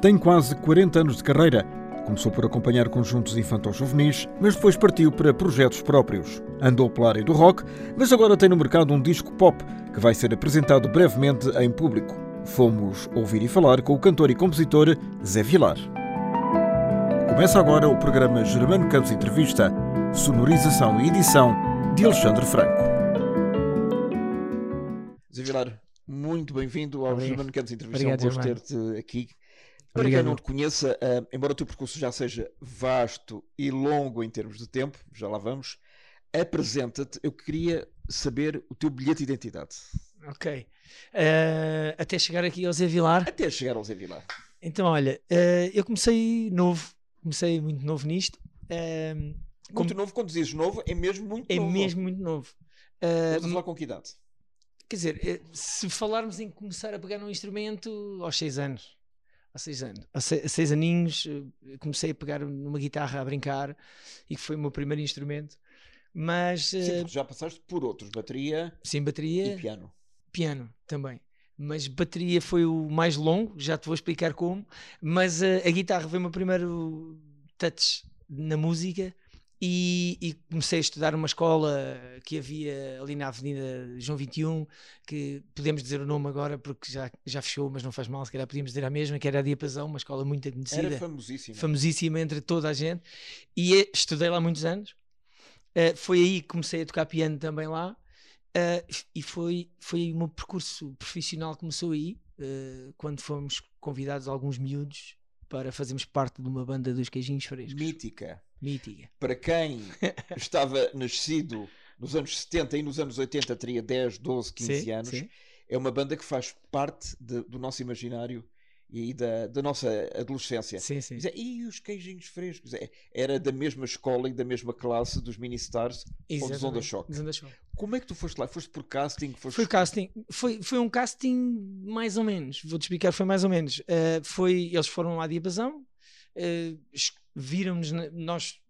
Tem quase 40 anos de carreira. Começou por acompanhar conjuntos infantos juvenis, mas depois partiu para projetos próprios. Andou pela área do rock, mas agora tem no mercado um disco pop que vai ser apresentado brevemente em público. Fomos ouvir e falar com o cantor e compositor Zé Vilar. Começa agora o programa Germano Campos Entrevista, sonorização e edição de Alexandre Franco. Zé Vilar, muito bem-vindo ao Germano Campos Entrevista. Obrigado, é um gosto ter-te aqui. Para quem não te conheça, uh, embora o teu percurso já seja vasto e longo em termos de tempo, já lá vamos, apresenta-te. Eu queria saber o teu bilhete de identidade. Ok. Uh, até chegar aqui ao Zé Vilar. Até chegar ao Zé Vilar. Então, olha, uh, eu comecei novo, comecei muito novo nisto. muito novo, quando dizes novo, é mesmo muito é novo. É mesmo muito novo. Estás a falar com que idade? Quer dizer, se falarmos em começar a pegar num instrumento aos 6 anos há seis anos. Há seis, seis aninhos eh, comecei a pegar numa guitarra a brincar e que foi o meu primeiro instrumento. Mas sim, uh, já passaste por outros, bateria, sim, bateria e piano. Piano também. Mas bateria foi o mais longo, já te vou explicar como. Mas uh, a guitarra foi o meu primeiro touch na música e, e, comecei a estudar numa escola que havia ali na Avenida João 21, que podemos dizer o nome agora porque já, já fechou, mas não faz mal, se calhar podíamos dizer a mesma, que era a Diapasão, uma escola muito conhecida. Era famosíssima. Famosíssima entre toda a gente. E estudei lá muitos anos. Uh, foi aí que comecei a tocar piano também lá. Uh, e foi, foi o meu percurso profissional começou aí, uh, quando fomos convidados alguns miúdos para fazermos parte de uma banda dos queijinhos frescos. Mítica. Mítica. Para quem estava nascido nos anos 70 e nos anos 80 teria 10, 12, 15 sim, anos, sim. é uma banda que faz parte de, do nosso imaginário e da, da nossa adolescência. Sim, sim. E os queijinhos frescos? Era da mesma escola e da mesma classe dos Mini-Stars ou dos Onda Shock. Shock. Como é que tu foste lá? Foste por casting? Foste... Foi casting. Foi, foi um casting mais ou menos. Vou-te explicar, foi mais ou menos. Uh, foi, eles foram lá de uh, viram-nos, nós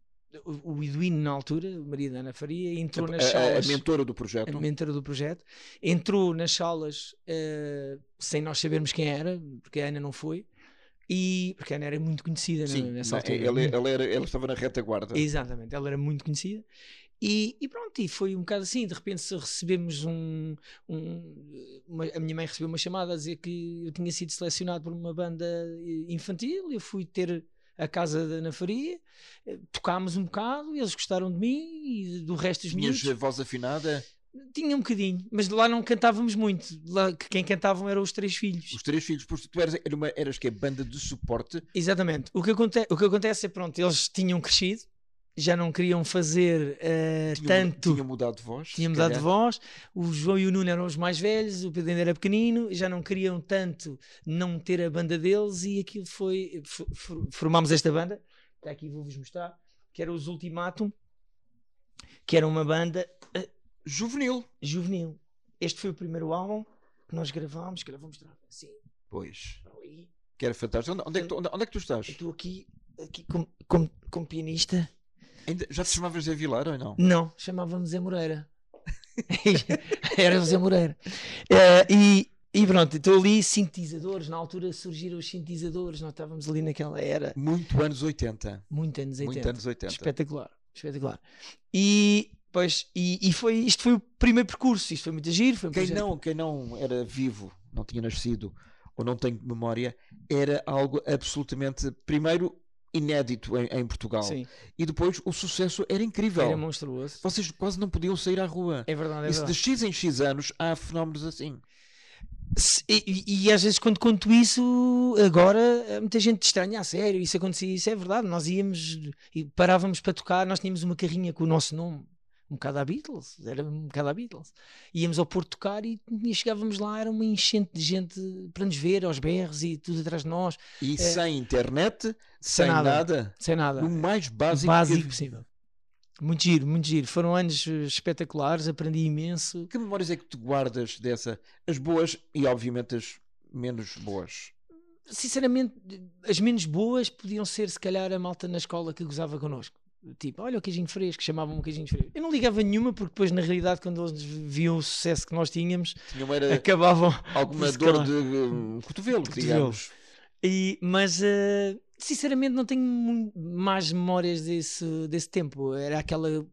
o, o Eduino na altura, Maria da Ana Faria, entrou a, nas salas. A, mentora do projeto. A mentora do projeto. Entrou nas salas uh, sem nós sabermos quem era, porque a Ana não foi. E, porque a Ana era muito conhecida Sim, nessa altura. Ela, ela, era, ela estava na retaguarda. Exatamente, ela era muito conhecida. E, e, pronto, e foi um bocado assim. De repente recebemos um. um uma, a minha mãe recebeu uma chamada a dizer que eu tinha sido selecionado por uma banda infantil. Eu fui ter a casa da Ana Faria, eh, tocámos um bocado, eles gostaram de mim e do resto dos Tinhas miúdos. voz afinada? Tinha um bocadinho, mas lá não cantávamos muito. Lá, quem cantavam eram os três filhos. Os três filhos, porque tu eras, era uma, eras que é banda de suporte. Exatamente. O que, aconte, o que acontece é pronto, eles tinham crescido, já não queriam fazer uh, tinha, tanto. Tinha mudado de voz. Tinha mudado calhar. de voz. O João e o Nuno eram os mais velhos, o Pedro ainda era pequenino, já não queriam tanto não ter a banda deles e aquilo foi. Formámos esta banda, que aqui vou-vos mostrar, que era os Ultimatum, que era uma banda. Uh, juvenil. Juvenil. Este foi o primeiro álbum que nós gravámos, que era, vou mostrar assim. Pois. Que era fantástico. Onde, onde, é, que tu, onde, onde é que tu estás? Estou aqui, aqui como, como, como pianista. Ainda, já te chamavas Zé Vilar ou não? Não, chamávamos Zé Moreira. Era Zé Moreira. Uh, e, e pronto, estou ali, sintetizadores. Na altura surgiram os sintetizadores, nós estávamos ali naquela era. Muito anos 80. Muito anos 80. Muito anos 80. Espetacular, espetacular. E, pois, e, e foi, isto foi o primeiro percurso, isto foi muito giro. Foi um quem, não, quem não era vivo, não tinha nascido ou não tem memória, era algo absolutamente, primeiro, inédito em, em Portugal. Sim. E depois o sucesso era incrível. Era monstruoso. Vocês quase não podiam sair à rua. É verdade, é e verdade. de X em X anos há fenómenos assim. E, e, e, às vezes quando conto isso agora muita gente estranha a sério isso acontecia, isso é verdade nós íamos e parávamos para tocar nós tínhamos uma carrinha com o nosso nome um bocado a Beatles, era um bocado a Beatles. Íamos ao Porto tocar e, e, chegávamos lá, era uma enchente de gente para nos ver, aos berros e tudo atrás de nós. E é, sem internet, sem, sem nada, nada, Sem nada. O mais básico, básico que... possível. Muito giro, muito giro. Foram anos eh, espetaculares, aprendi imenso. Que memórias é que tu guardas dessa? As boas e, obviamente, as menos boas? Sinceramente, as menos boas podiam ser, se calhar, a malta na escola que gozava connosco tipo, olha o queijinho fresco, chamavam-me queijinho fresco. Eu não ligava nenhuma, porque depois, na realidade, quando eles viam o sucesso que nós tínhamos, era acabavam alguma dor de um, cotovelo, cotovelo, digamos. E, mas uh, sinceramente não tenho mais memórias desse, desse tempo. Era aquela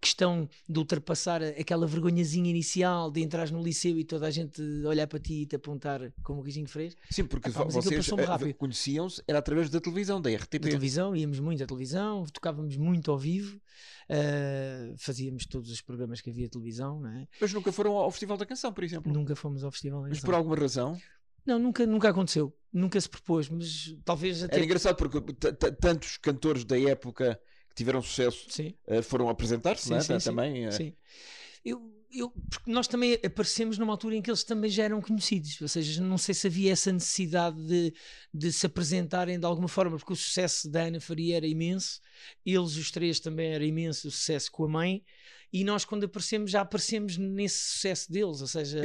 questão de ultrapassar aquela vergonhazinha inicial de entrar no liceu e toda a gente olhar para ti e te apontar como o Guijinho Freire. Sim, porque Epá, vocês eh, conheciam-se, era através da televisão, da RTP. Da televisão, íamos muito à televisão, tocávamos muito ao vivo, uh, fazíamos todos os programas que havia televisão, não é? Mas nunca foram ao Festival da Canção, por exemplo? Nunca fomos ao Festival da Canção. Mas por alguma razão? Não, nunca, nunca aconteceu. Nunca se propôs, mas talvez até. Era engraçado porque tantos cantores da época tiveram sucesso uh, foram apresentar-se, é? Sim, também. Uh... Sim. Eu, eu, porque nós também aparecemos numa altura em que eles também já eram conhecidos, ou seja, não sei se havia essa necessidade de, de se apresentarem de alguma forma, porque o sucesso da Ana Faria era imenso, eles, os três, também era imenso o sucesso com a mãe, e nós, quando aparecemos, já aparecemos nesse sucesso deles, ou seja.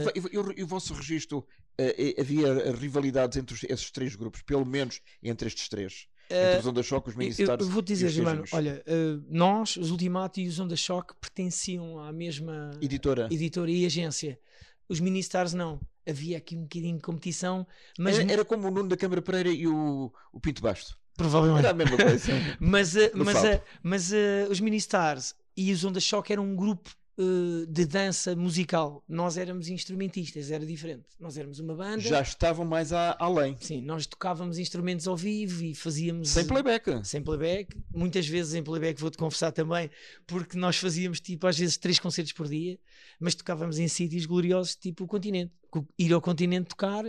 E o vosso registro uh, havia rivalidades entre os, esses três grupos, pelo menos entre estes três. Entre os Onda Choque, os Mini-Stars. Eu, vou-te dizer, Germano, olha, uh, nós, os Ultimato e os Onda Choque, pertenciam à mesma editora, editora e agência. Os Mini-Stars não. Havia aqui um bocadinho de competição, mas. Era, era como o Nuno da Câmara Pereira e o, o Pinto Basto. Provavelmente. Era a mesma coisa. mas uh, mas, mas uh, os Mini-Stars e os Onda Choque eram um grupo uh, de dança musical. Nós éramos instrumentistas, era diferente. Nós éramos uma banda. Já estavam mais a, além. Sim, nós tocávamos instrumentos ao vivo e fazíamos. Sem playback. Sem playback. Muitas vezes em playback, vou-te confessar também, porque nós fazíamos tipo às vezes três concertos por dia, mas tocávamos em sítios gloriosos, tipo o continente. Ir ao continente tocar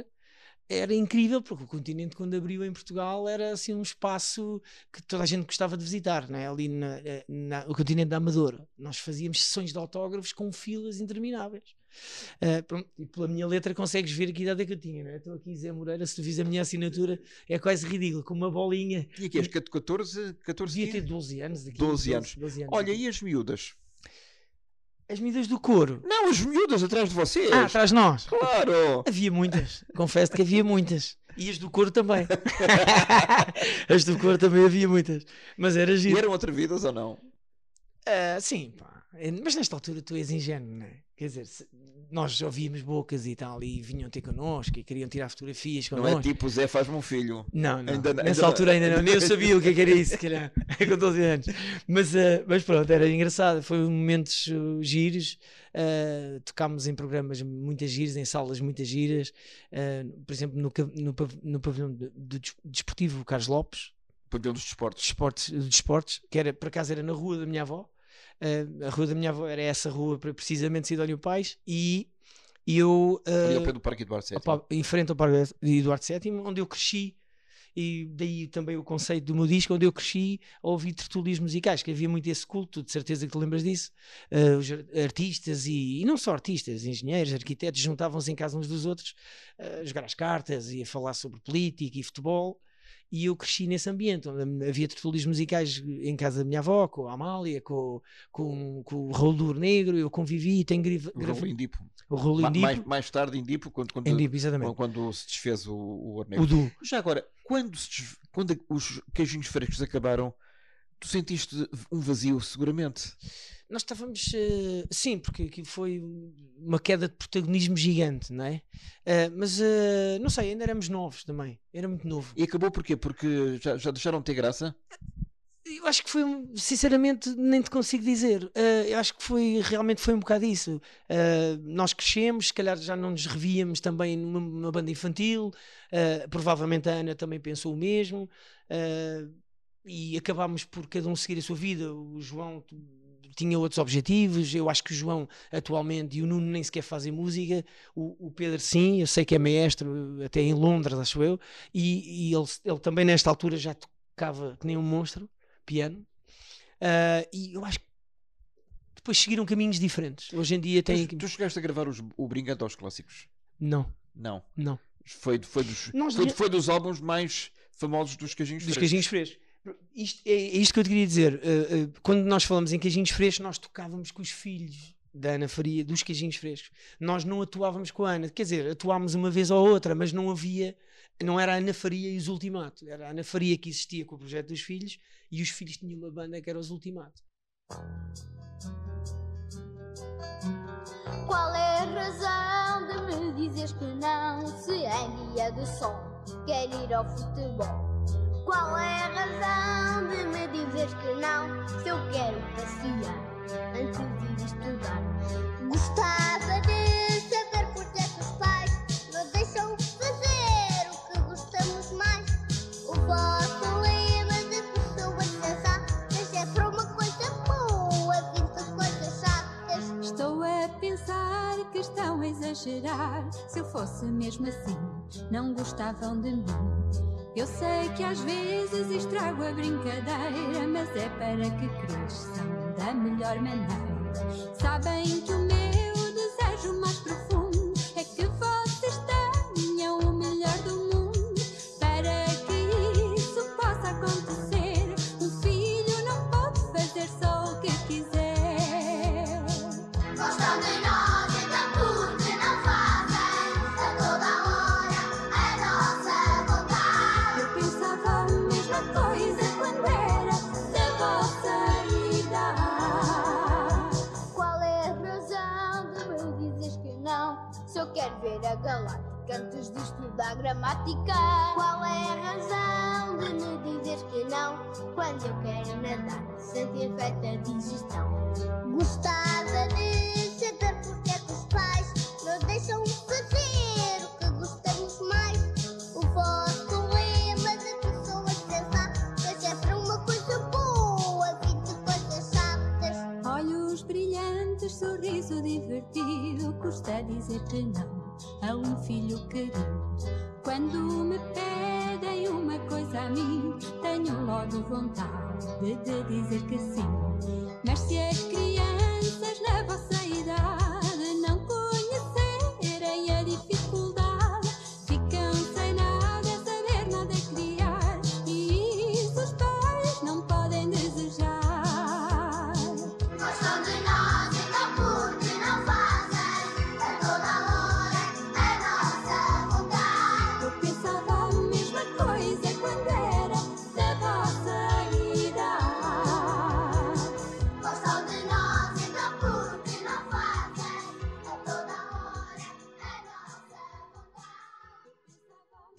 era incrível porque o continente quando abriu em Portugal era assim um espaço que toda a gente gostava de visitar, né? ali na, na, o continente da Amadora. Nós fazíamos sessões de autógrafos com filas intermináveis. Uh, pronto, e pela minha letra consegues ver a que idade é que eu tinha, né? Estou aqui Zé Moreira, se tu vis a minha assinatura é quase ridículo, com uma bolinha. E aqui és 14, 14 Devia ter 12 anos. 12, 12, anos. 12 anos. Olha, e as miúdas? As miúdas do couro. Não, as miúdas atrás de vocês. Ah, atrás de nós. Claro. Havia muitas. Confesso que havia muitas. E as do couro também. as do couro também havia muitas. Mas era giro. E eram atrevidas ou não? Uh, sim, pá. Mas nesta altura tu és ingênuo, não é? Quer dizer, nós ouvíamos bocas e tal, e vinham ter connosco e queriam tirar fotografias connosco. Não é tipo Zé faz-me um filho. Não, não. Ainda, Nessa ainda altura ainda não, nem eu sabia o que, é que era isso, que era, com 12 anos. Mas, uh, mas pronto, era engraçado, foi momentos uh, giros. Uh, tocámos em programas muitas giras, em salas muitas giras. Por exemplo, no, no, no pavilhão do de, de desportivo Carlos Lopes. Pavilhão dos desportos. Desportos, desportos, que era, por acaso era na rua da minha avó. Uh, a rua da minha avó era essa rua, precisamente Sidónio Pais, e eu. Uh, Ali ao pé do Parque Eduardo VII. Opa, em frente ao Parque Eduardo VII, onde eu cresci, e daí também o conceito do meu disco, onde eu cresci a ouvir tertúlias musicais, que havia muito esse culto, de certeza que te lembras disso. Uh, os artistas e, e, não só artistas, engenheiros, arquitetos, juntavam-se em casa uns dos outros a jogar as cartas e a falar sobre política e futebol e eu cresci nesse ambiente, onde havia tertúlios musicais em casa da minha avó, com a Amália, com, com, com o Raul do Negro, eu convivi e tenho gravado. O Raul Indipo. O Raul Indipo. Mais, mais tarde Indipo, quando, quando, Indipo, exatamente. quando se desfez o, o Negro. O Du. Já agora, quando, se, quando os queijinhos frescos acabaram, tu sentiste um vazio, seguramente? nós estávamos. Uh, sim, porque aquilo foi uma queda de protagonismo gigante, não é? Uh, mas uh, não sei, ainda éramos novos também. Era muito novo. E acabou porquê? Porque já, já deixaram de ter graça? Eu acho que foi, sinceramente, nem te consigo dizer. Uh, eu acho que foi realmente foi um bocado isso. Uh, nós crescemos, se calhar já não nos revíamos também numa, numa banda infantil. Uh, provavelmente a Ana também pensou o mesmo. E acabámos por cada um seguir a sua vida. O João tinha outros objetivos. Eu acho que o João atualmente e o Nuno nem sequer fazem música. O, o Pedro, sim, eu sei que é maestro, até em Londres, acho eu. E, e ele, ele também, nesta altura, já tocava que nem um monstro, piano. Uh, e eu acho que depois seguiram caminhos diferentes. Hoje em dia tem. Tu, tu chegaste a gravar os, o Brincante aos Clássicos? Não. Não. Não. Foi, foi, dos, foi, foi dos álbuns mais famosos dos Cajinhos Dos Cajinhos Frescos. Isto, é, é isto que eu te queria dizer. Uh, uh, quando nós falamos em queijinhos frescos, nós tocávamos com os filhos da Ana Faria, dos queijinhos frescos. Nós não atuávamos com a Ana, quer dizer, atuámos uma vez ou outra, mas não havia, não era a Ana Faria e os Ultimato, era a Ana Faria que existia com o projeto dos filhos e os filhos tinham uma banda que era os Ultimato. Qual é a razão de me dizeres que não se é dia de sol? quer ir ao futebol. Qual é a razão de me dizeres que não? Se eu quero passear antes de ir estudar. Gostava de saber porque é que os pais não deixam fazer o que gostamos mais. O vosso lema de pessoas sensatas é para uma coisa boa, vinte coisas chatas. Estou a pensar que estão a exagerar. Se eu fosse mesmo assim, não gostavam de mim. Eu sei que às vezes estrago a brincadeira, mas é para que cresçam da melhor maneira. Sabem que o meu a galáctica antes de estudar gramática. Qual é a razão de me dizeres que não? Quando eu quero nadar sem ter a digestão. Gostava de saber porque é que os pais não deixam fazer o que gostamos mais. O vosso lema de pessoas sensatas é para uma coisa boa, vinte coisas chatas. Olhos brilhantes, sorriso divertido. Custa dizer que não a um filho querido. Quando me pedem uma coisa a mim, tenho logo vontade de dizer que sim. Mas se as crianças na vossa idade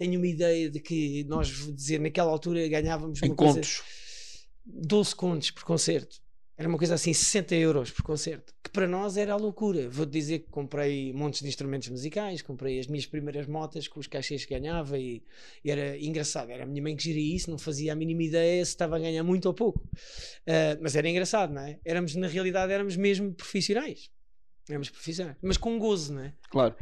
Tenho uma ideia de que nós, vou dizer, naquela altura ganhávamos Em uma coisa, contos. 12 contos por concerto. Era uma coisa assim, 60 euros por concerto. Que para nós era a loucura. Vou-te dizer que comprei montes de instrumentos musicais, comprei as minhas primeiras motas com os cachês que ganhava e, e era engraçado. Era a minha mãe que geria isso, não fazia a mínima ideia se estava a ganhar muito ou pouco. Ah, mas era engraçado, não é? Éramos, na realidade, éramos mesmo profissionais. Éramos profissionais. Mas com gozo, não é? Claro.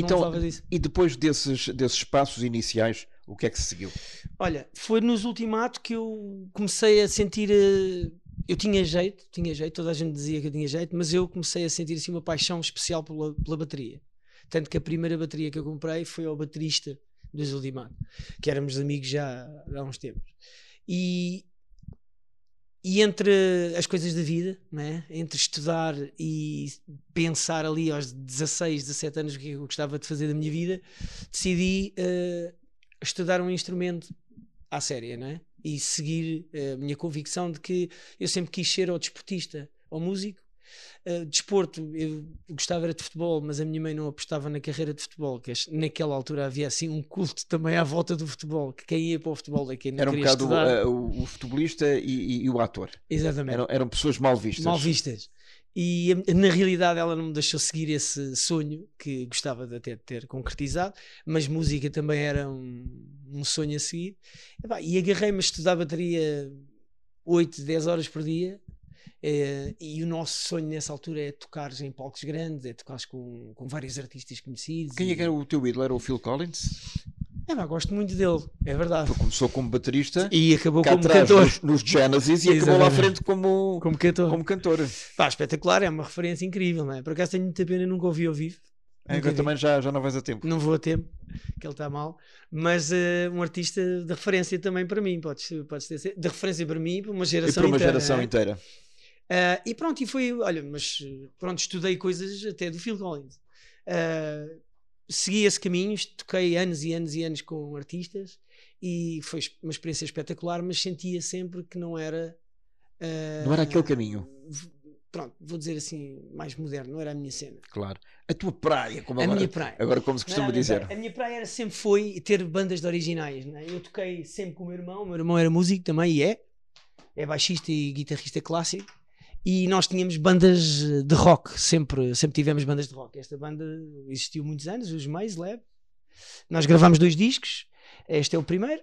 Então, e depois desses, desses passos iniciais, o que é que se seguiu? Olha, foi nos ultimatos que eu comecei a sentir. eh, Eu tinha jeito, tinha jeito, toda a gente dizia que eu tinha jeito, mas eu comecei a sentir assim uma paixão especial pela, pela bateria. Tanto que a primeira bateria que eu comprei foi ao baterista dos Ultimato, que éramos amigos já há uns tempos. E, e entre as coisas da vida, né? entre estudar e pensar ali aos 16, 17 anos o que eu gostava de fazer da minha vida, decidi eh, estudar um instrumento à séria, não é? E seguir eh, a minha convicção de que eu sempre quis ser ou desportista ou músico. Uh, desporto, eu gostava era de futebol, mas a minha mãe não apostava na carreira de futebol, que naquela altura havia assim um culto também à volta do futebol, que quem ia para o futebol é quem não Era um queria bocado estudar. eh, o, o futebolista e, e- e o ator. Exatamente Eram, eram pessoas mal vistas. mal vistas. E a- na realidade ela não me deixou seguir esse sonho que gostava de até ter concretizado, mas música também era um, um sonho a seguir. Epá, E agarrei-me a estudar bateria 8, 10 horas por dia. Eh, e o nosso sonho nessa altura é tocares em palcos grandes, é tocares com, com vários artistas conhecidos. Quem é e- que era o teu ídolo? Era o Phil Collins? É, gosto muito dele, é verdade. Tu começou como baterista, E acabou como cantor. nos, nos Genesis e acabou lá à frente como, Como cantor. como cantor. Pá, espetacular, é uma referência incrível, não é? Por acaso tenho muita pena, nunca ouvi ao vivo. É, vi. também já, já não vais a tempo. não vou a tempo, que ele está mal, mas eh, um artista de referência também para mim, podes, podes ter de referência para mim e para uma E geração para uma inteira. geração né? inteira. Ah, e pronto, e foi, olha, mas pronto, estudei coisas até do Phil Collins. Ah, segui esse caminho, toquei anos e anos e anos com artistas e foi uma experiência espetacular, mas sentia sempre que não era. ah, Não era aquele caminho. pronto, vou dizer assim, mais moderno, não era a minha cena. Claro. A tua praia, como A agora, minha praia. agora como se costuma não, dizer. A minha praia era, sempre foi ter bandas de originais. né? Eu toquei sempre com o meu irmão. O meu irmão era músico também e é. É baixista e guitarrista clássico. E nós tínhamos bandas de rock. Sempre, sempre tivemos bandas de rock. Esta banda existiu muitos anos, os Maze Lab. Nós gravámos dois discos. Este é o primeiro.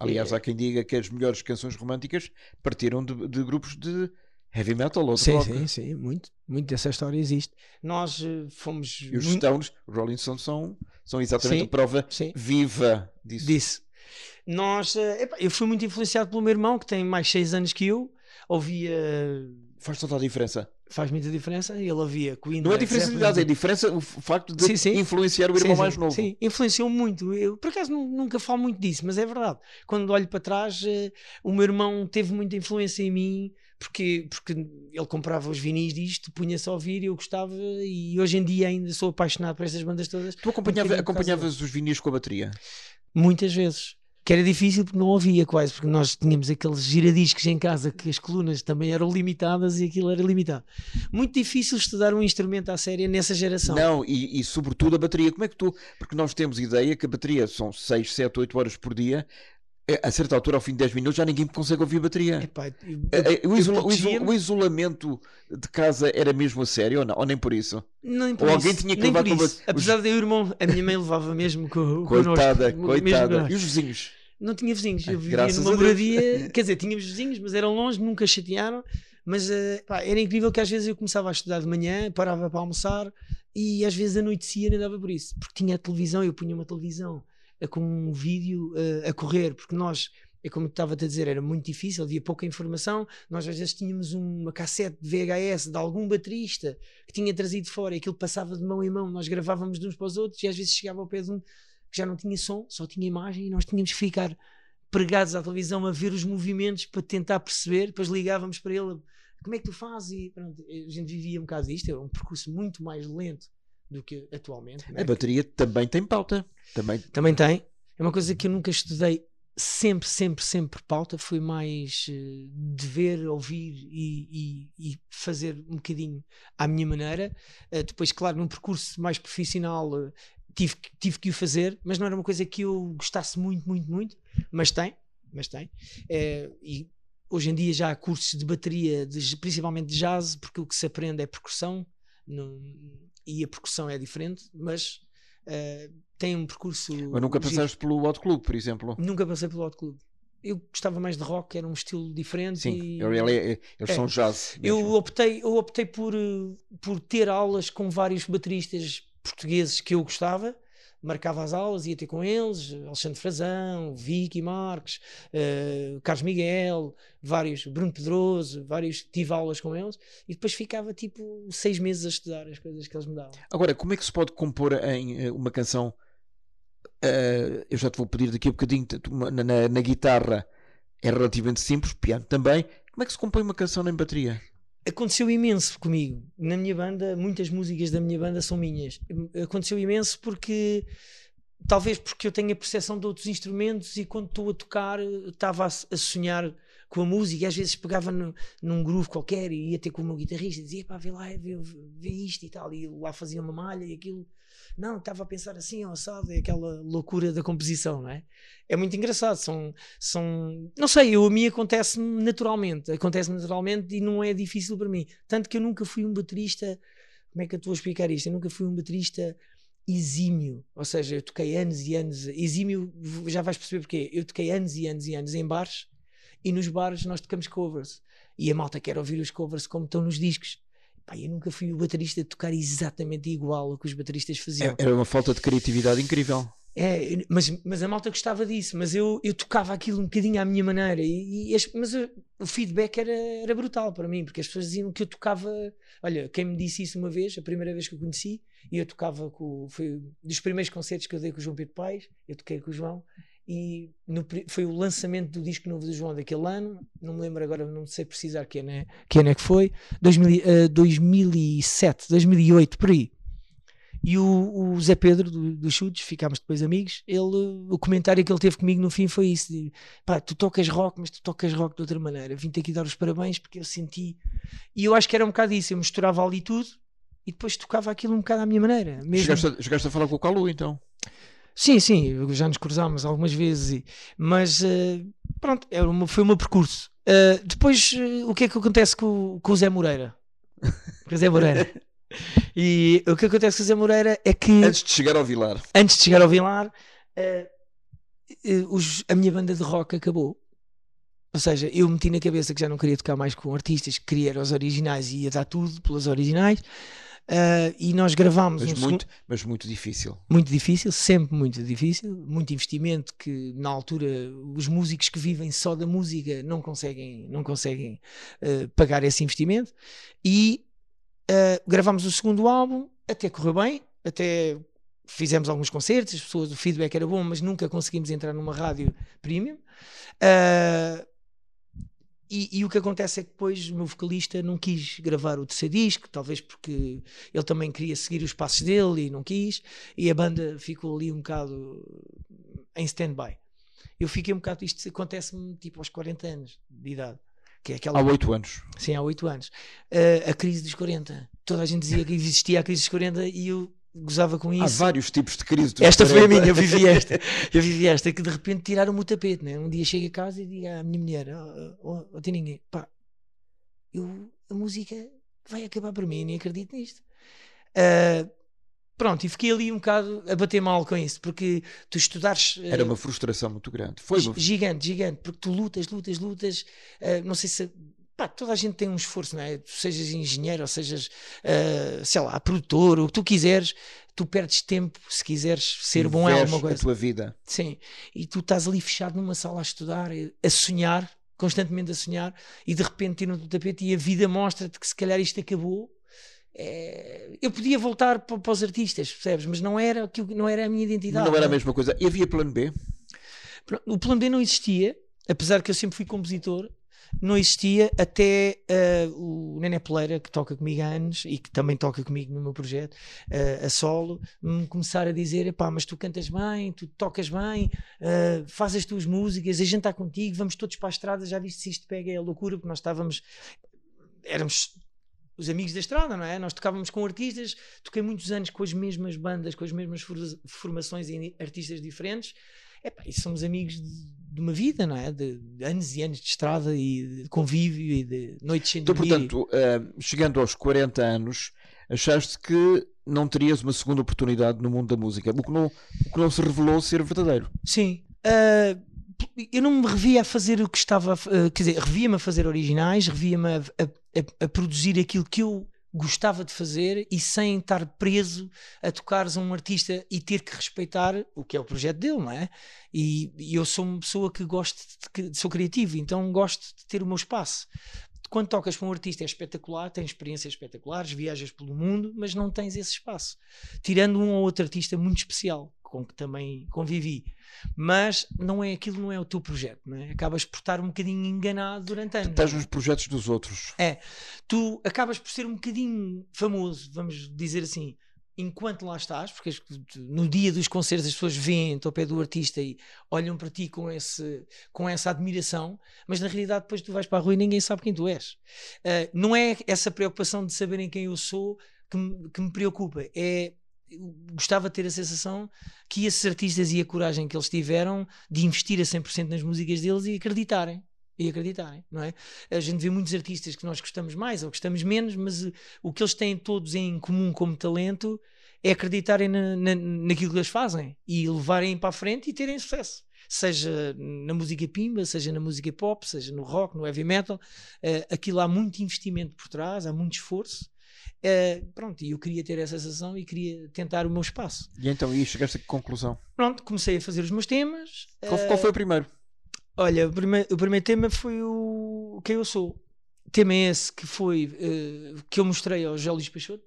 Aliás, há quem diga que as melhores canções românticas partiram de, de grupos de heavy metal ou de Sim, rock. sim, sim. Muito, muito dessa história existe. Nós eh, fomos. E os muito- Stones, Rolling Stones, são, são exatamente Sim, a prova sim. viva disso. disse. Nós, eh, eu fui muito influenciado pelo meu irmão, que tem mais 6 anos que eu. Ouvia. Faz toda a diferença. Faz muita diferença. Ele ouvia Queen. Não é diferença de idade, é diferença o facto de Sim, sim. influenciar o irmão sim, mais novo. Sim, influenciou muito. Eu, por acaso, nu- nunca falo muito disso, mas é verdade. Quando olho para trás, eh, o meu irmão teve muita influência em mim. Porque, porque ele comprava os vinis disto, punha-se a ouvir e eu gostava, e hoje em dia ainda sou apaixonado por essas bandas todas. Tu acompanhava- causa acompanhavas os vinis com a bateria? Muitas vezes. Que era difícil porque não ouvia quase, porque nós tínhamos aqueles giradiscos em casa que as colunas também eram limitadas e aquilo era limitado. Muito difícil estudar um instrumento à séria nessa geração. Não, e, e sobretudo a bateria. Como é que tu. Porque nós temos ideia que a bateria são 6, 7, 8 horas por dia. É, A certa altura, ao fim de 10 minutos, já ninguém consegue ouvir bateria. Epá, eu- é, eu O, isola- o iso- protegia-me. o isolamento de casa era mesmo a sério ou não? Ou nem por isso? Nem por Ou isso, alguém tinha que nem levar com isso. os- Apesar de eu, irmão, a minha mãe levava mesmo co- Coitada, connosco. coitada. E os vizinhos? Não tinha vizinhos, eu vivia Graças numa a moradia, quer dizer, tínhamos vizinhos, mas eram longe, nunca chatearam. Mas eh, pá, era incrível que às vezes eu começava a estudar de manhã, parava para almoçar e às vezes anoitecia nem dava por isso, porque tinha a televisão, eu punha uma televisão eh, com um vídeo eh, a correr, porque nós, é como eu estava-te a dizer, era muito difícil, havia pouca informação. Nós às vezes tínhamos uma cassete de VHS de algum baterista que tinha trazido fora e aquilo passava de mão em mão, nós gravávamos de uns para os outros e às vezes chegava ao pé de um que já não tinha som, só tinha imagem e nós tínhamos que ficar pregados à televisão a ver os movimentos para tentar perceber, depois ligávamos para ele como é que tu fazes e pronto, a gente vivia um bocado disto, era um percurso muito mais lento do que atualmente. é? A bateria também tem pauta. Também. Também tem. É uma coisa que eu nunca estudei sempre, sempre, sempre pauta. Foi mais eh, de ver, ouvir e, e- e fazer um bocadinho à minha maneira. Eh, depois, claro, num percurso mais profissional eh, tive, que- tive que o fazer, mas não era uma coisa que eu gostasse muito, muito, muito. Mas tem, mas tem. E hoje em dia já há cursos de bateria, de- principalmente de jazz, porque o que se aprende é percussão. não- e a percussão é diferente, mas eh, tem um percurso. Mas nunca passaste pelo Hot Club, por exemplo. Nunca passei pelo Hot Club. Eu gostava mais de rock, era um estilo diferente. Sim, e- ele- eles É. são jazz. eu mesmo. optei, eu optei por, eh, por ter aulas com vários bateristas portugueses que eu gostava. Marcava as aulas, ia ter com eles, Alexandre Frazão, Vicky Marques, eh, Carlos Miguel, vários, Bruno Pedroso, vários, tive aulas com eles e depois ficava tipo seis meses a estudar as coisas que eles me davam. Agora, como é que se pode compor em eh, uma canção? eh, eu já te vou pedir daqui a bocadinho, na, na- na guitarra é relativamente simples, piano também. Como é que se compõe uma canção em bateria? Aconteceu imenso comigo. Na minha banda, muitas músicas da minha banda são minhas. Aconteceu imenso porque talvez porque eu tenho a percepção de outros instrumentos e quando estou a tocar estava a, sonhar com a música às vezes pegava no- num groove qualquer e ia ter com o meu guitarrista e dizia pá, vê lá, vê, vê isto e tal e lá fazia uma malha e aquilo não, estava a pensar assim, ó, sabe, aquela loucura da composição, não é? É muito engraçado, são, são não sei, eu, a mim acontece naturalmente, acontece naturalmente e não é difícil para mim, tanto que eu nunca fui um baterista, como é que eu estou a explicar isto? Eu nunca fui um baterista exímio, ou seja, eu toquei anos e anos, exímio, já vais perceber porque eu toquei anos e anos e anos em bares e nos bares nós tocamos covers e a malta quer ouvir os covers como estão nos discos. Pá, eu nunca fui o baterista a tocar exatamente igual ao que os bateristas faziam. É- Era uma falta de criatividade incrível. É, mas, mas a malta gostava disso, mas eu, eu tocava aquilo um bocadinho à minha maneira, e, e as- mas o, o feedback era, era brutal para mim, porque as pessoas diziam que eu tocava. Olha, quem me disse isso uma vez, a primeira vez que eu conheci, e eu tocava com. Foi dos primeiros concertos que eu dei com o João Pedro Paes, eu toquei com o João, e no foi o lançamento do disco novo do João daquele ano, não me lembro agora, não sei precisar que ano é que, é que foi, 2000, e- eh, 2007, 2008, por aí. E o, o Zé Pedro do- dos Chutes, ficámos depois amigos. Ele, o comentário que ele teve comigo no fim foi isso: de, pá, tu tocas rock, mas tu tocas rock de outra maneira. Vim-te aqui dar os parabéns porque eu senti. E eu acho que era um bocado isso. Eu misturava ali tudo e depois tocava aquilo um bocado à minha maneira. Mesmo... Chegaste, a, chegaste a falar com o Calu, então? Sim, sim, já nos cruzámos algumas vezes, e- mas eh, pronto, era uma- foi o meu percurso. Eh, depois, eh, o que é que acontece com, o- com o Zé Moreira? Com o Zé Moreira. E o que acontece com o Zé Moreira é que Antes de chegar ao Vilar. antes de chegar ao Vilar, os- a minha banda de rock acabou. Ou seja, eu meti na cabeça que já não queria tocar mais com artistas, que queria os originais e ia dar tudo pelos originais. Eh, e nós gravámos Mas um segundo- muito, mas muito difícil. muito difícil, sempre muito difícil, muito investimento que na altura os músicos que vivem só da música não conseguem, não conseguem eh, pagar esse investimento e eh, gravámos o segundo álbum, até correu bem, até fizemos alguns concertos, as pessoas, o feedback era bom, mas nunca conseguimos entrar numa rádio premium. Eh, e, e o que acontece é que depois o meu vocalista não quis gravar o terceiro disco, talvez porque ele também queria seguir os passos dele e não quis, e a banda ficou ali um bocado em stand-by. Eu fiquei um bocado, isto acontece-me tipo aos 40 anos de idade, que é aquela Há oito anos. Sim, há 8 anos. Uh, a crise dos 40. Toda a gente dizia que existia a crise dos 40 e eu gozava com Há isso. vários tipos de crise. Esta foi a 40. minha, eu vivi esta. Eu vivi esta, que de repente tiraram-me o tapete. Né? Um dia chego a casa e digo à minha mulher: oh, oh, oh, Tininha, pá, eu, a música vai acabar por mim, nem acredito nisto. Uh, pronto, e fiquei ali um bocado a bater mal com isso, porque tu estudares. uh, Era uma frustração muito grande. Foi uma... Gigante, gigante, porque tu lutas, lutas, lutas. eh, não sei se. Pá, toda a gente tem um esforço, não é? Tu sejas engenheiro ou sejas, eh, sei lá, produtor, o que tu quiseres, tu perdes tempo se quiseres ser bom em alguma coisa. a tua vida. Sim. E tu estás ali fechado numa sala a estudar, eh, a sonhar, constantemente a sonhar, e de repente tiram do tapete e a vida mostra-te que se calhar isto acabou. Eh, eu podia voltar pa- para, os artistas, percebes? Mas não era, aquilo- não era a minha identidade. não era a é? mesma coisa. E havia plano B? O plano B não existia, apesar que eu sempre fui compositor, não existia até ah, o Nené Poleira, que toca comigo há anos e que também toca comigo no meu projeto, ah, a solo, me começar a dizer: epá, mas tu cantas bem, tu tocas bem, ah, faz as tuas músicas, a gente está contigo, vamos todos para a estrada, já viste se isto pega, é loucura, porque nós estávamos, éramos os amigos da estrada, não é? Nós tocávamos com artistas, toquei muitos anos com as mesmas bandas, com as mesmas for- formações e artistas diferentes. Epá, e somos amigos de, de uma vida, não é? De, anos e anos de estrada e de convívio e de noites sem Então, dormir. portanto, ah, chegando aos 40 anos, achaste que não terias uma segunda oportunidade no mundo da música. O que não, o que não se revelou ser verdadeiro. Sim. Ah, eu não me revia a fazer o que estava. ah, quer dizer, revia-me a fazer originais, revia-me a, a- a- a produzir aquilo que eu gostava de fazer e sem estar preso a tocares a um artista e ter que respeitar o que é o projeto dele, não é? E, e eu sou uma pessoa que gosto de, sou criativo, então gosto de ter o meu espaço. Quando tocas para um artista é espetacular, tens experiências espetaculares, viajas pelo mundo, mas não tens esse espaço. Tirando um ou outro artista muito especial, com que também convivi. Mas não é aquilo, não é o teu projeto, não é? Acabas por estar um bocadinho enganado durante anos. Estás nos projetos dos outros. Tu acabas por ser um bocadinho famoso, vamos dizer assim, enquanto lá estás, porque tu- no dia dos concertos as pessoas vêm ao pé do artista e olham para ti com, esse, com essa admiração, mas na realidade depois tu vais para a rua e ninguém sabe quem tu és. Ah, não é essa preocupação de saberem quem eu sou que me, que me preocupa, é gostava de ter a sensação que esses artistas e a coragem que eles tiveram de investir a 100% nas músicas deles e acreditarem. E acreditarem, não é? A gente vê muitos artistas que nós gostamos mais ou gostamos menos, mas eh, o que eles têm todos em comum como talento é acreditarem na, na, naquilo que eles fazem e levarem para a frente e terem sucesso. Seja na música pimba, seja na música pop, seja no rock, no heavy metal, eh, aquilo há muito investimento por trás, há muito esforço. Eh, pronto, e eu queria ter essa sensação e queria tentar o meu espaço. E então aí chegaste a que conclusão? Pronto, comecei a fazer os meus temas. Qual, eh, qual foi o primeiro? Olha, o primeiro, o primeiro tema foi o Quem Eu Sou. Tema esse que foi eh, que eu mostrei ao José Luís Peixoto,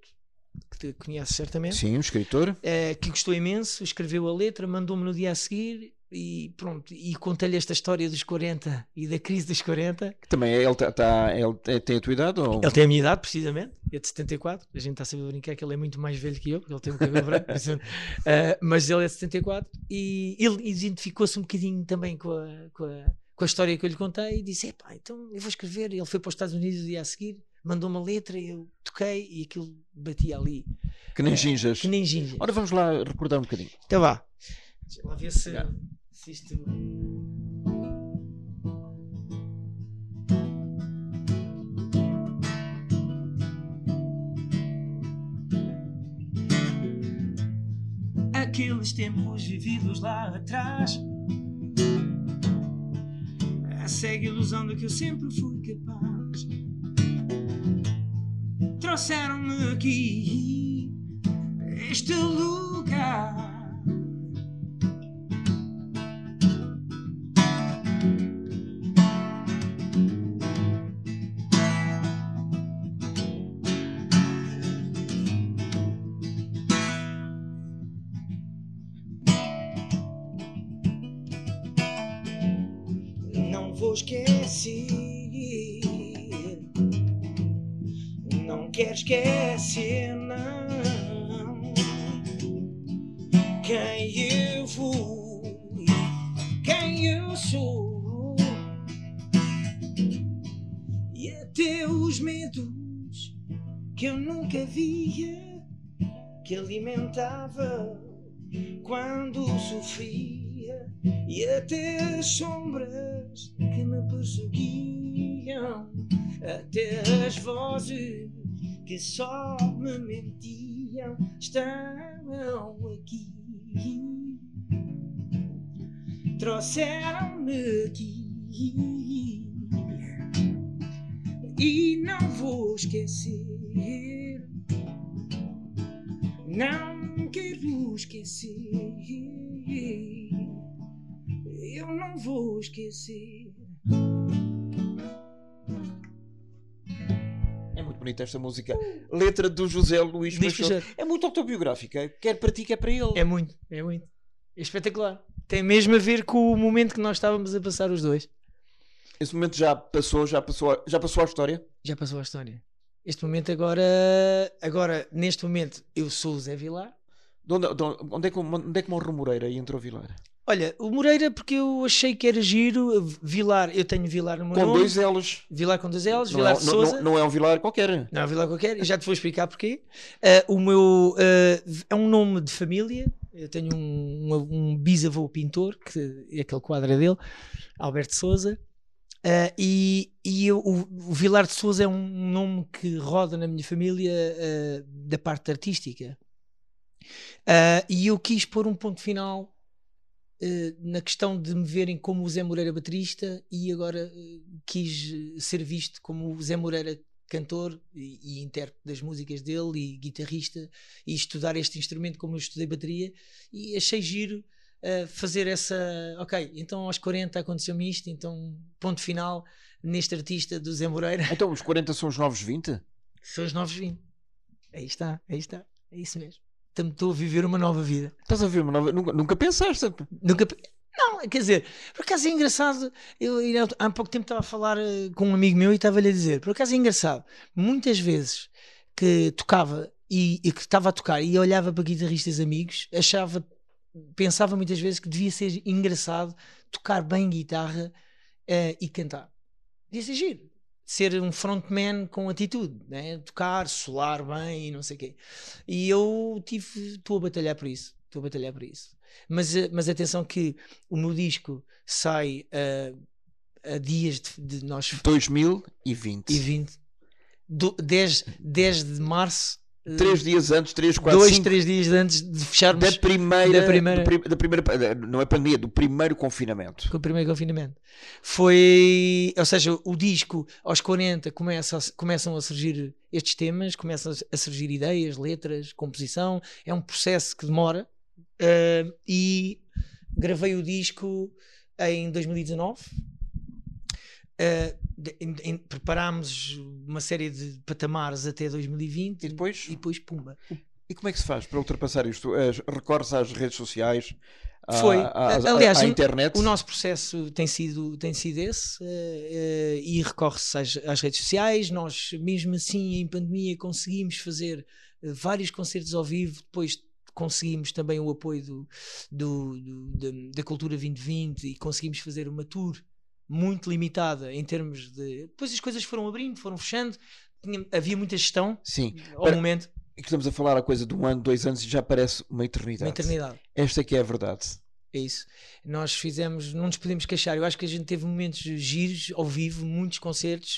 que te conhece certamente, Sim, o escritor. que gostou imenso, escreveu a letra, mandou-me no dia a seguir e pronto, e contei-lhe esta história dos 40 e da crise dos 40. Que também é, ele, tá, tá- ele é- tem a tua idade? Ou... Ele tem a minha idade, precisamente, é de 74. A gente está a brincar que ele é muito mais velho que eu, porque ele tem o cabelo branco. Ah, mas ele é de 74 e ele identificou-se um bocadinho também com a, com, a, com a história que eu lhe contei e disse: Epá, então eu vou escrever. Ele foi para os Estados Unidos o dia a seguir, mandou uma letra, eu toquei e aquilo batia ali, Que nem É, ginjas. que nem ginja. Ora, vamos lá recordar um bocadinho. Então vá. Deixa lá ver se, Já. Isto. Aqueles tempos vividos lá atrás. A cega ilusão de que eu sempre fui capaz. Trouxeram-me aqui este lugar. Alimentava quando sofria. E até as sombras que me perseguiam, até as vozes que só me mentiam, estão aqui. Trouxeram-me aqui e não vou esquecer. Não quero esquecer. Eu não vou esquecer. É muito bonita esta música. Letra do José Luís. É muito autobiográfica. Quer para ti, quer para ele. É muito, é muito. É espetacular. Tem mesmo a ver com o momento que nós estávamos a passar os dois. Esse momento já passou, já passou, já passou a história. Já passou a história. Este momento agora, agora neste momento, eu sou o Zé Vilar. De onde, de onde- é que, o- onde é que morre o Moreira e entrou Vilar? Olha, o Moreira, porque eu achei que era giro. Vilar, eu tenho Vilar no meu Com nome. dois L's. Vilar com dois L's, Não Vilar é, de Souza. não- não é um Vilar qualquer. Não, Vilar qualquer, e já te vou explicar porquê. Ah, o meu ah, é um nome de família. Eu tenho um, um, um bisavô pintor, que é aquele quadro é dele, Alberto Souza. Ah, e e eu- o, o Vilar de Souza é um nome que roda na minha família da parte artística. Ah, e eu quis pôr um ponto final eh, na questão de me verem como o Zé Moreira baterista e agora eh, quis ser visto como o Zé Moreira cantor e, e intérprete das músicas dele e guitarrista e estudar este instrumento como eu estudei bateria. E achei giro fazer essa ok, então aos 40 aconteceu-me isto então ponto final neste artista do Zé Moreira. Então os 40 são os novos 20? são os novos 20 aí está, aí está, é isso mesmo Tam- estou a viver uma nova vida Estás a ver uma nova. Nunca, nunca pensaste. Nunca. Não, quer dizer, por acaso é engraçado. Eu, há pouco tempo estava a falar eh, com um amigo meu e estava-lhe a dizer: por acaso é engraçado. Muitas vezes que tocava e, e que estava a tocar e olhava para guitarristas amigos, achava, pensava muitas vezes que devia ser engraçado tocar bem guitarra eh, e cantar. Devia ser giro. Ser um frontman com atitude, né? tocar, solar bem e não sei o quê. E eu tive, estou a batalhar por isso. Estou a batalhar por isso. Mas, eh, mas atenção que o meu disco sai eh, a dias de, de nós 2020. e 20 do, 10, 10 de março Três dias antes, três, quatro, dois, cinco três dias antes de fecharmos da primeira, da primeira- do da primeira, não é pandemia, do primeiro confinamento. com o primeiro confinamento. Foi, ou seja, o disco aos 40 começa a- começam a surgir estes temas, começam a surgir ideias, letras, composição. É um processo que demora. eh, e gravei o disco em 2019. Em- preparámos uma série de patamares até 2020 E depois? e depois pumba. E como é que se faz para ultrapassar isto? Recorres às redes sociais, à, Foi. à- Aliás, à o- internet. O nosso processo tem sido, tem sido esse eh, eh, e recorre-se às, às redes sociais. Nós, mesmo assim, em pandemia, conseguimos fazer vários concertos ao vivo. Depois conseguimos também o apoio do, do- do- da, da Cultura 2020 e conseguimos fazer uma tour muito limitada em termos de. Depois as coisas foram abrindo, foram fechando. Tinha- havia muita gestão Sim. ao Para- momento, E que estamos a falar a coisa de um ano, dois anos e já parece uma eternidade. uma eternidade. Esta que é a verdade. É isso. Nós fizemos, não nos podemos queixar. Eu acho que a gente teve momentos giros ao vivo, muitos concertos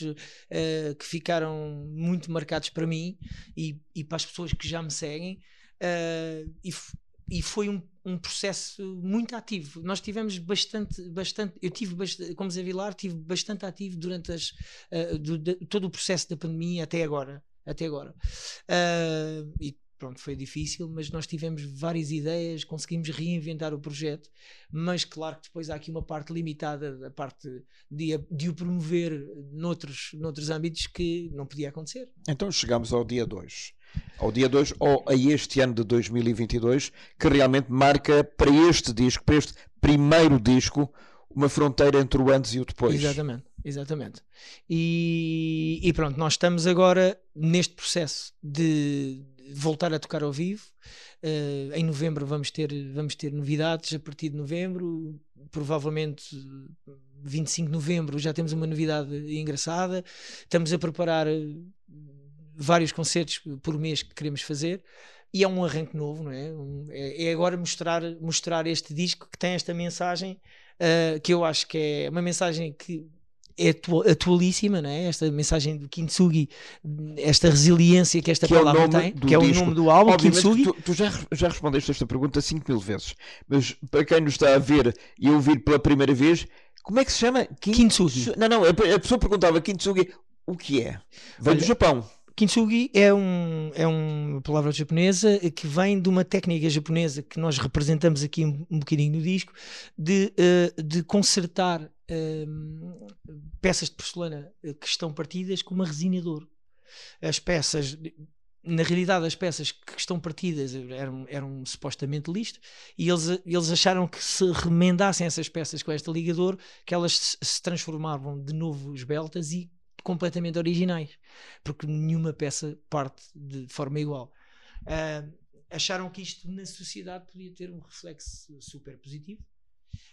eh, que ficaram muito marcados para mim e, e para as pessoas que já me seguem. eh, e, e foi um, um processo muito ativo. Nós tivemos bastante, bastante eu tive, bastante, como Zé Vilar, tive bastante ativo durante as, eh, do- de- todo o processo da pandemia até agora. Até agora. Eh, e pronto, foi difícil, mas nós tivemos várias ideias, conseguimos reinventar o projeto, mas claro que depois há aqui uma parte limitada da parte de, de o promover noutros, noutros âmbitos que não podia acontecer. Então chegamos ao dia 2. Ao dia 2, ou a este ano de 2022, que realmente marca para este disco, para este primeiro disco, uma fronteira entre o antes e o depois. Exatamente, exatamente. E, e pronto, nós estamos agora neste processo de voltar a tocar ao vivo. Eh, em novembro vamos ter, vamos ter novidades a partir de novembro, provavelmente 25 de novembro já temos uma novidade engraçada. Estamos a preparar vários concertos por mês que queremos fazer. E é um arranque novo, não é? Um- é, é agora mostrar, mostrar este disco que tem esta mensagem uh, que eu acho que é uma mensagem que é atua- atualíssima, não é? esta mensagem do Kintsugi, esta resiliência que esta Que é palavra nome tem, do que é o disco. nome do álbum, Obviamente Kintsugi. tu, tu já, já respondeste esta pergunta 5 mil vezes, mas para quem nos está a ver e a ouvir pela primeira vez, como é que se chama? Kin- Kintsugi. Não, não, a, pessoa perguntava Kintsugi, o que é? Vem do Olha, Japão. Kintsugi é, um, é uma palavra japonesa que vem de uma técnica japonesa que nós representamos aqui um, um bocadinho no disco, de, eh, de consertar ehm, peças de porcelana eh, que estão partidas com uma resina de ouro. As peças, na realidade, as peças que estão partidas eram, eram supostamente listo e eles, eles acharam que se remendassem essas peças com esta liga de ouro, que elas se, se transformavam de novo esbeltas e completamente originais porque nenhuma peça parte de forma igual. Ah, acharam que isto na sociedade podia ter um reflexo super positivo.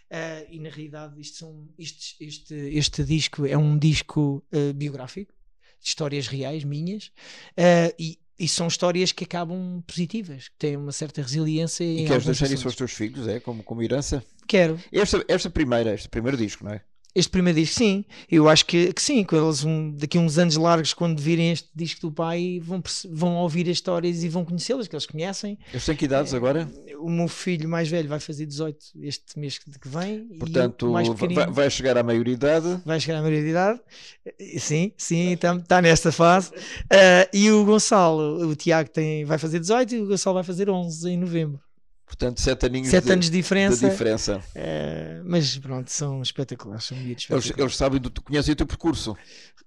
Ah, e na realidade isto são, isto- este, este disco é um disco ah, biográfico de histórias reais minhas ah, e, e são histórias que acabam positivas que têm uma certa resiliência E queres deixar isso aos teus filhos, é? Como, como herança? quero Esta, esta primeira, este primeiro disco, não é? Este primeiro disco, sim, eu acho que, que sim, quando eles um, daqui a uns anos largos, quando virem este disco do pai, vão, vão ouvir as histórias e vão conhecê-las, que eles conhecem. Eles têm que idades agora? O meu filho mais velho vai fazer 18 este mês que que vem, Portanto, vai, vai chegar à maioridade. vai chegar à maioridade. Eh, Sim, sim, está nesta fase. Eh, e o Gonçalo, o Tiago tem, vai fazer 18 e o Gonçalo vai fazer 11 em novembro. Portanto, sete aninhos 7 de, anos de de diferença. diferença. eh, mas pronto, são espetaculares, são miúdos Eles, espetaculares. eles sabem, do, conhecem o teu percurso.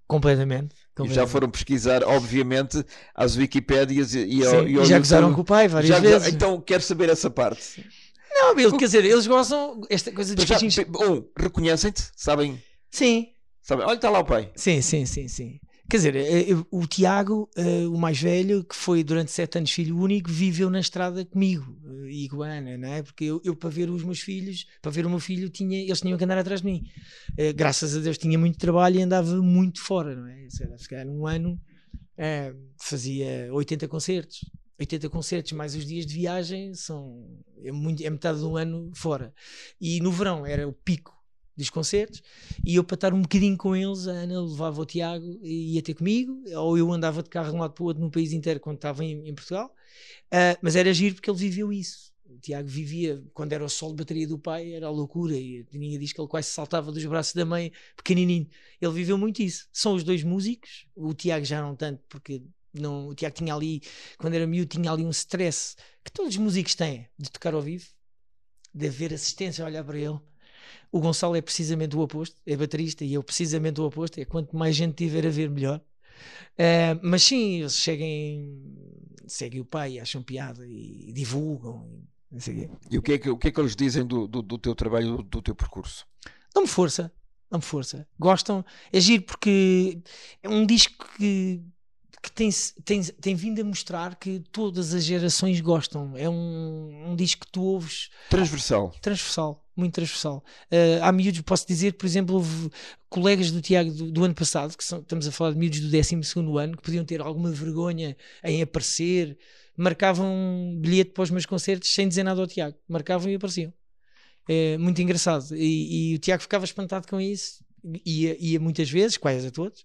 Completamente. E já foram pesquisar, obviamente, às Wikipédias e, e, ao, Sim, e ao e já gozaram com o pai várias Já vezes. Então, quero saber essa parte. Não, ele, quer dizer, eles gostam esta coisa dos Já, um, reconhecem-te? Sabem? Sim, sabem? Olha, está lá o pai. sim, sim, sim, sim. Quer dizer, eh, eu- o Tiago, eh, o mais velho, que foi durante sete anos filho único, viveu na estrada comigo eh, e com a Ana, não é? Porque eu, eu, para ver os meus filhos, para ver o meu filho, tinha, eles tinham que andar atrás de mim. Eh, Graças a Deus tinha muito trabalho e andava muito fora, não é? Se calhar- num ano eh, fazia 80 concertos. 80 concertos mais os dias de viagem são é, muito, é metade de um ano fora. E no verão era o pico dos concertos e eu para estar um bocadinho com eles, a Ana levava o Tiago e ia ter comigo, ou eu andava de carro de um lado para o outro no país inteiro quando estava em, em Portugal. Ah, mas era giro porque ele viveu isso. O Tiago vivia, quando era o sol de bateria do pai, era a loucura. E a diz que ele quase saltava dos braços da mãe, pequenininho. Ele viveu muito isso. São os dois músicos, o Tiago já não tanto, porque não, o Tiago tinha ali, quando era miúdo, tinha ali um stress que todos os músicos têm de tocar ao vivo, de haver assistência a olhar para ele. O Gonçalo é precisamente o oposto, é baterista e eu precisamente o oposto. É quanto mais gente tiver a ver, melhor. Eh, mas sim, eles seguem, seguem o pai, acham piada e, divulgam. sei o quê. E o que é que, o que, é que eles dizem do, do, do teu trabalho, do, do teu percurso? Dão-me força, dão-me força. Gostam, é giro porque é um disco que, que tem, tem, tem vindo a mostrar que todas as gerações gostam. É um, um disco que tu ouves Transversal. transversal, muito transversal. Uh, há miúdos, posso dizer, por exemplo, houve colegas do Tiago do, do ano passado, que são, estamos a falar de miúdos do 12 ano, que podiam ter alguma vergonha em aparecer, marcavam um bilhete para os meus concertos sem dizer nada ao Tiago, marcavam e apareciam. É muito engraçado. E, e o Tiago ficava espantado com isso, ia, ia muitas vezes, quase a todos,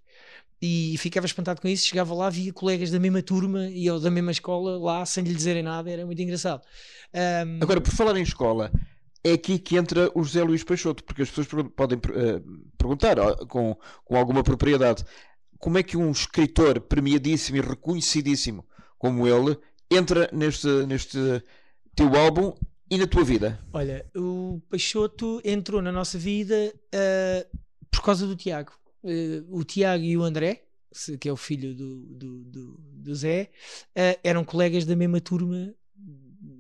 e ficava espantado com isso. Chegava lá, via colegas da mesma turma e ou da mesma escola lá sem lhe dizerem nada, era muito engraçado. Um, Agora, por falar em escola, é aqui que entra o José Luís Peixoto, porque as pessoas podem eh, perguntar com, com alguma propriedade como é que um escritor premiadíssimo e reconhecidíssimo como ele entra neste, neste teu álbum e na tua vida. Olha, o Peixoto entrou na nossa vida ah, por causa do Tiago. Eh, o Tiago e o André, que é o filho do, do, do, do Zé, ah, eram colegas da mesma turma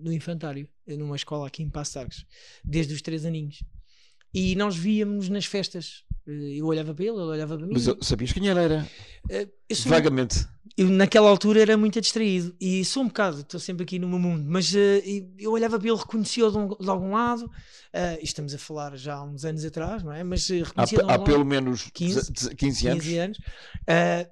no infantário, numa escola aqui em Passo Arcos, desde os três aninhos. E nós víamos nas festas. Eh, Eu olhava para ele, ele olhava para mim. Mas sabias quem ele era? Eh, sou- Vagamente. Eu naquela altura era muito distraído e sou um bocado, estou sempre aqui no meu mundo, mas e- eu olhava para ele, reconhecia-o de, um- de algum lado, e estamos a falar já há uns anos atrás, não é? Mas eh, Há, de há algum pelo lado, menos 15, 15, 15 anos. 15 anos,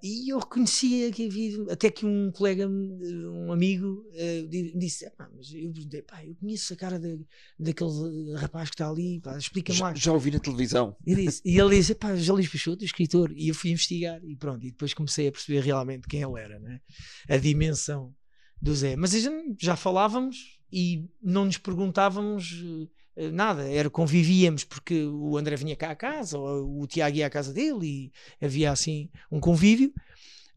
e eu reconhecia que havia, até que um colega, um amigo, di- disse: "Epá, mas eu, pá, eu conheço a cara da- daquele rapaz que está ali, explica-me lá. Já, ouvi na televisão. E, disse, e ele disse: pá, Luís Peixoto, escritor. E eu fui investigar e pronto. E depois comecei a perceber realmente quem ele era, né? a dimensão do Zé. Mas já falávamos e não nos perguntávamos eh, nada. Era convivíamos porque o André vinha cá à casa, ou o Tiago ia à casa dele e havia assim um convívio.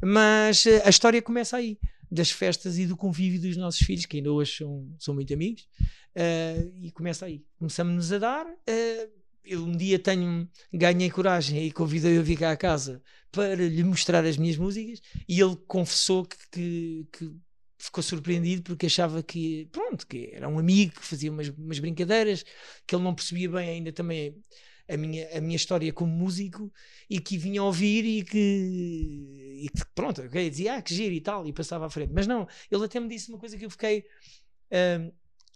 Mas eh, a história começa aí, das festas e do convívio dos nossos filhos, que ainda hoje são, são muito amigos. eh, e começa aí. Começamos-nos a dar. eh, eu um dia tenho, ganhei coragem e convidei-o a vir cá à casa para lhe mostrar as minhas músicas e ele confessou que, que- que ficou surpreendido porque achava que, pronto, que era um amigo que fazia umas, umas brincadeiras, que ele não percebia bem ainda também a minha, a minha história como músico e que vinha ouvir e que, e que pronto, ok, dizia, ah, que giro e tal, e passava à frente. Mas não, ele até me disse uma coisa que eu fiquei ahm,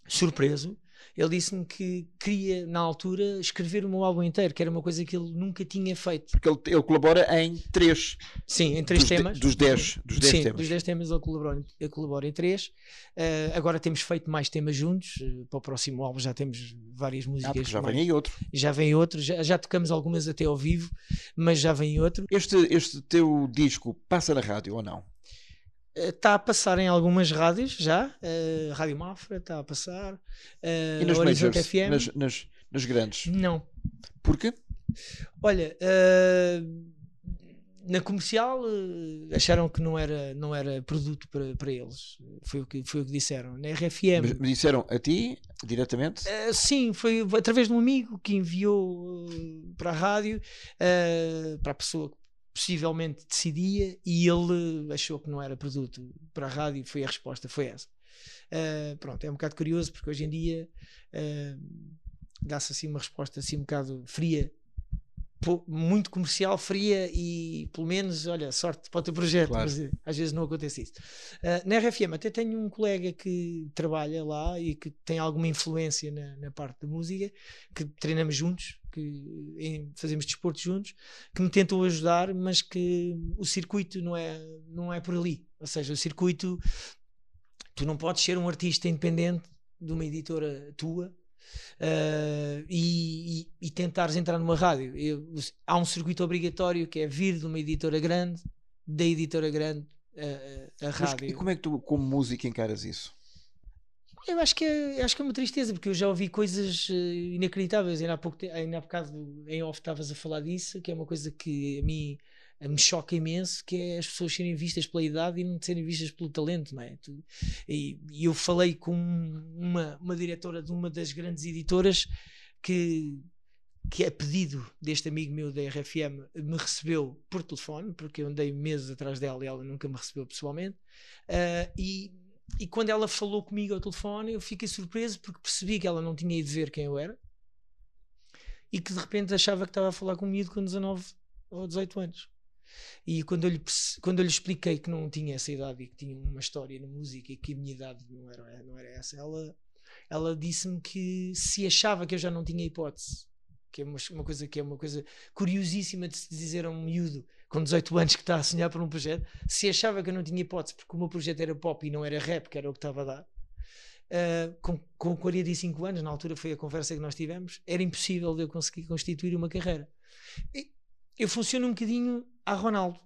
surpreso. Ele disse-me que queria, na altura, escrever o meu álbum inteiro, que era uma coisa que ele nunca tinha feito. Porque ele, ele colabora em três Sim, em três dos, de- temas. dos dez, dos dez Sim, temas. dos 10 temas ele colabora, em- ele colabora em 3. agora temos feito mais temas juntos. eh, para o próximo álbum já temos várias Ah, músicas. porque já mais- vem aí outro. já vem outro. Já, já tocamos algumas até ao vivo, mas já vem outro. Este, este teu disco passa na rádio ou não? Está a passar em algumas rádios já. eh, Rádio Mafra está a passar. eh, E nas Horizonte majors? FM. Nas, nas, nas grandes? Não. Porquê? Olha, eh, na comercial eh, acharam que não era, não era produto para, para eles. Foi o, que, foi o que disseram. Na RFM. Mas me disseram a ti, diretamente? Eh, sim, foi através de um amigo que enviou eh, para a rádio, eh, para a pessoa que possivelmente decidia, e ele achou que não era produto para a rádio, e foi a resposta, foi essa. Eh, pronto, é um bocado curioso, porque hoje em dia eh, dá-se assim uma resposta assim um bocado fria, muito comercial, fria e pelo menos, olha, sorte para o teu projeto, Claro. mas eh, às vezes não acontece isso. Uh, na RFM até tenho um colega que trabalha lá e que tem alguma influência na, na parte da música, que treinamos juntos, que em- fazemos desporto juntos, que me tentam ajudar, mas que o circuito não é, não é por ali. Ou seja, o circuito, tu não podes ser um artista independente de uma editora tua. uh, e, e, e tentares entrar numa rádio Eu- há um circuito obrigatório que é vir de uma editora grande da editora grande a, a, a Mas rádio e como é que tu, como músico, encaras isso? Eu acho que, é, acho que é uma tristeza, porque eu já ouvi coisas eh, inacreditáveis. Ainda há, pouco ainda há bocado em off estavas a falar disso, que é uma coisa que a mim me choca imenso, que é as pessoas serem vistas pela idade e não serem vistas pelo talento, não é? E, eu falei com uma, uma diretora de uma das grandes editoras que que a pedido deste amigo meu da RFM me recebeu por telefone, porque eu andei meses atrás dela e ela nunca me recebeu pessoalmente, ah, e e quando ela falou comigo ao telefone, eu fiquei surpreso porque percebi que ela não tinha ido ver quem eu era e que de repente achava que estava a falar com miúdo com 19 ou 18 anos. E quando eu, lhe, quando eu lhe expliquei que não tinha essa idade e que tinha uma história na música e que a minha idade não era, não era essa, ela, ela disse-me que se achava que eu já não tinha hipótese, que é uma, uma, coisa que é uma coisa curiosíssima de se dizer a um miúdo com 18 anos que está a sonhar por um projeto, se achava que eu não tinha hipótese porque o meu projeto era pop e não era rap, que era o que estava a dar. Uh, com, com 45 anos, na altura foi a conversa que nós tivemos, era impossível de eu conseguir constituir uma carreira. E eu funciono um bocadinho a Ronaldo,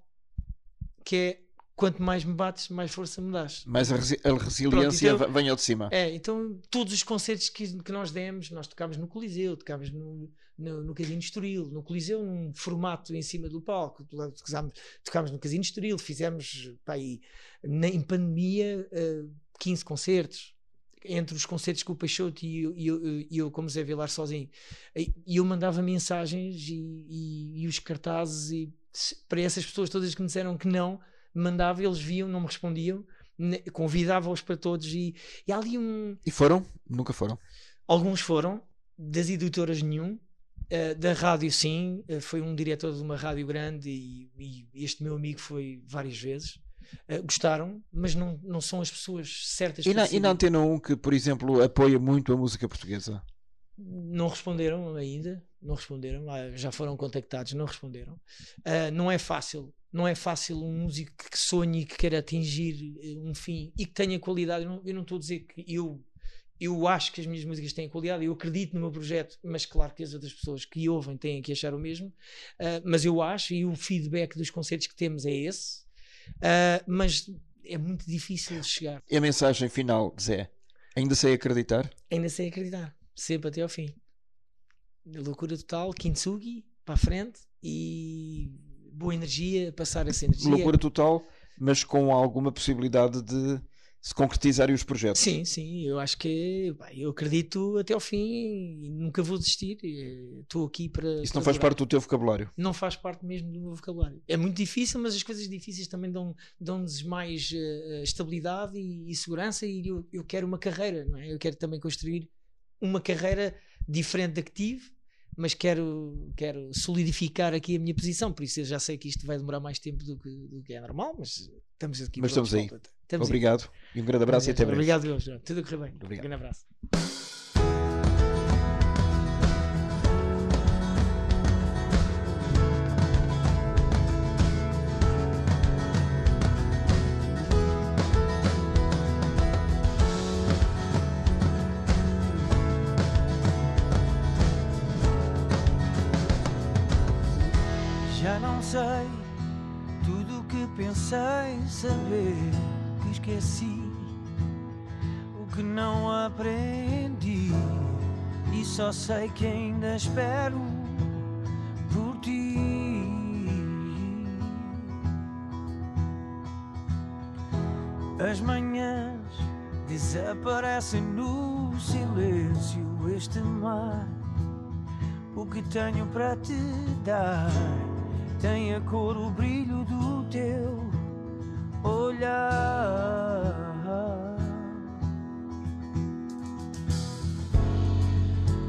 que é quanto mais me bates, mais força me das. Mais a, resi a resiliência Pronto, então, vem ao de cima. É, então todos os concertos que, que nós demos, nós tocámos no Coliseu, tocámos no, no, no Casino Estoril, no Coliseu, num formato em cima do palco, tocámos, tocámos no Casino Estoril, fizemos pá, aí, na, em pandemia uh, 15 concertos. Entre os concertos com o Peixoto e eu, e eu, e eu como Zé Vilar sozinho, e eu mandava mensagens e, e, e os cartazes e para essas pessoas todas que me disseram que não, mandava, eles viam, não me respondiam, convidava-os para todos e, e ali um. E foram? Nunca foram? Alguns foram, das editoras nenhum, uh, da rádio sim, uh, foi um diretor de uma rádio grande e, e este meu amigo foi várias vezes. Uh, gostaram, mas não, não são as pessoas certas. E na, e na Antena 1 que, por exemplo, apoia muito a música portuguesa? Não responderam ainda, não responderam, já foram contactados, não responderam. Uh, não é fácil, não é fácil um músico que sonhe e que queira atingir um fim e que tenha qualidade. Eu não, eu não estou a dizer que eu eu acho que as minhas músicas têm qualidade, eu acredito no meu projeto, mas claro que as outras pessoas que ouvem têm que achar o mesmo. Uh, mas eu acho, e o feedback dos concertos que temos é esse, uh, mas é muito difícil de chegar. E a mensagem final, Zé? Ainda sei acreditar? Ainda sei acreditar, sempre até ao fim loucura total, kintsugi, para a frente e boa energia, passar essa energia. Loucura total, mas com alguma possibilidade de se concretizarem os projetos. Sim, sim, eu acho que eu acredito até ao fim e nunca vou desistir. Estou aqui para. Isso não faz parte do teu vocabulário? Não faz parte mesmo do meu vocabulário. É muito difícil, mas as coisas difíceis também dão-nos dão mais uh, estabilidade e, e, segurança. E eu, eu quero uma carreira, não é? Eu quero também construir uma carreira diferente da que tive mas quero, quero solidificar aqui a minha posição, por isso eu já sei que isto vai demorar mais tempo do que, do que é normal, mas estamos aqui. Mas estamos aí. Estamos Obrigado aí. e um grande abraço Obrigado. e até breve. Obrigado, Deus. Tudo a correr bem. Obrigado. Um grande abraço. sei tudo o que pensei saber que esqueci o que não aprendi e só sei que ainda espero por ti. As manhãs desaparecem no silêncio este mar. O que tenho para te dar? tem a cor, o brilho do teu olhar.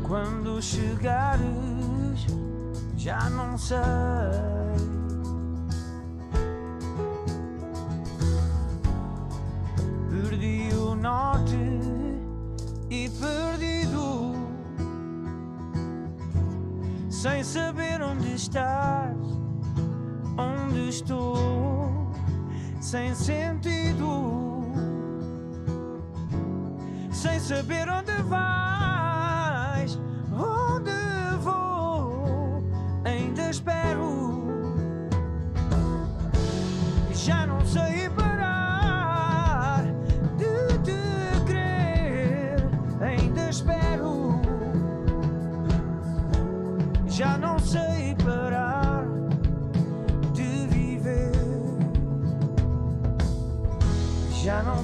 Quando chegares, já não sei. Perdi o norte e perdido, sem saber onde estás onde estou sem sentido, sem saber onde vais,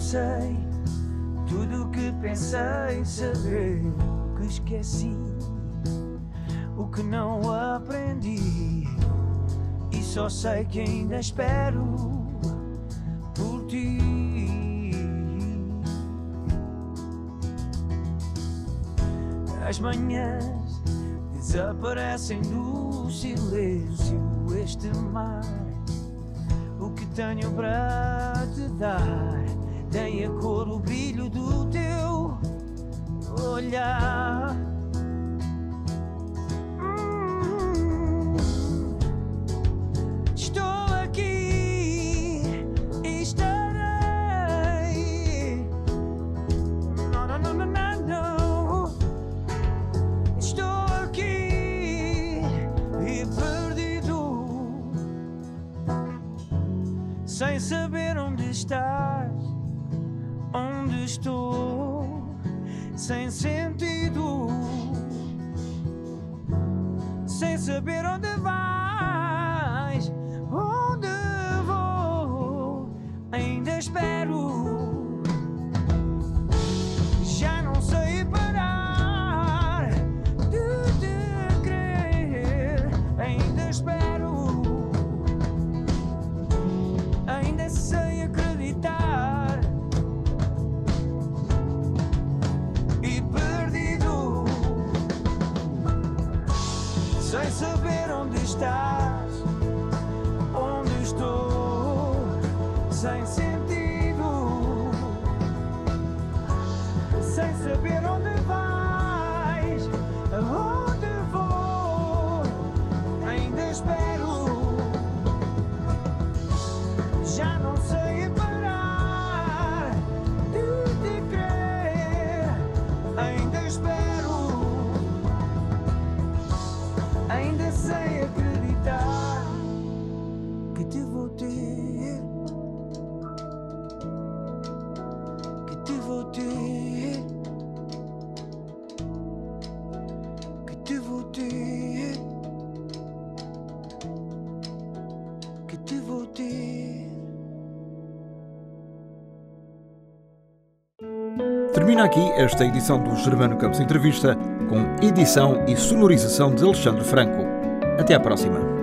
sei tudo o que pensei saber, o que esqueci, o que não aprendi. E só sei que ainda espero por ti. As manhãs desaparecem do silêncio, este mar, o que tenho para te dar tem a cor, o brilho do teu olhar. Termina aqui esta edição do Germano Campos Entrevista, com edição e sonorização de Alexandre Franco. Até à próxima.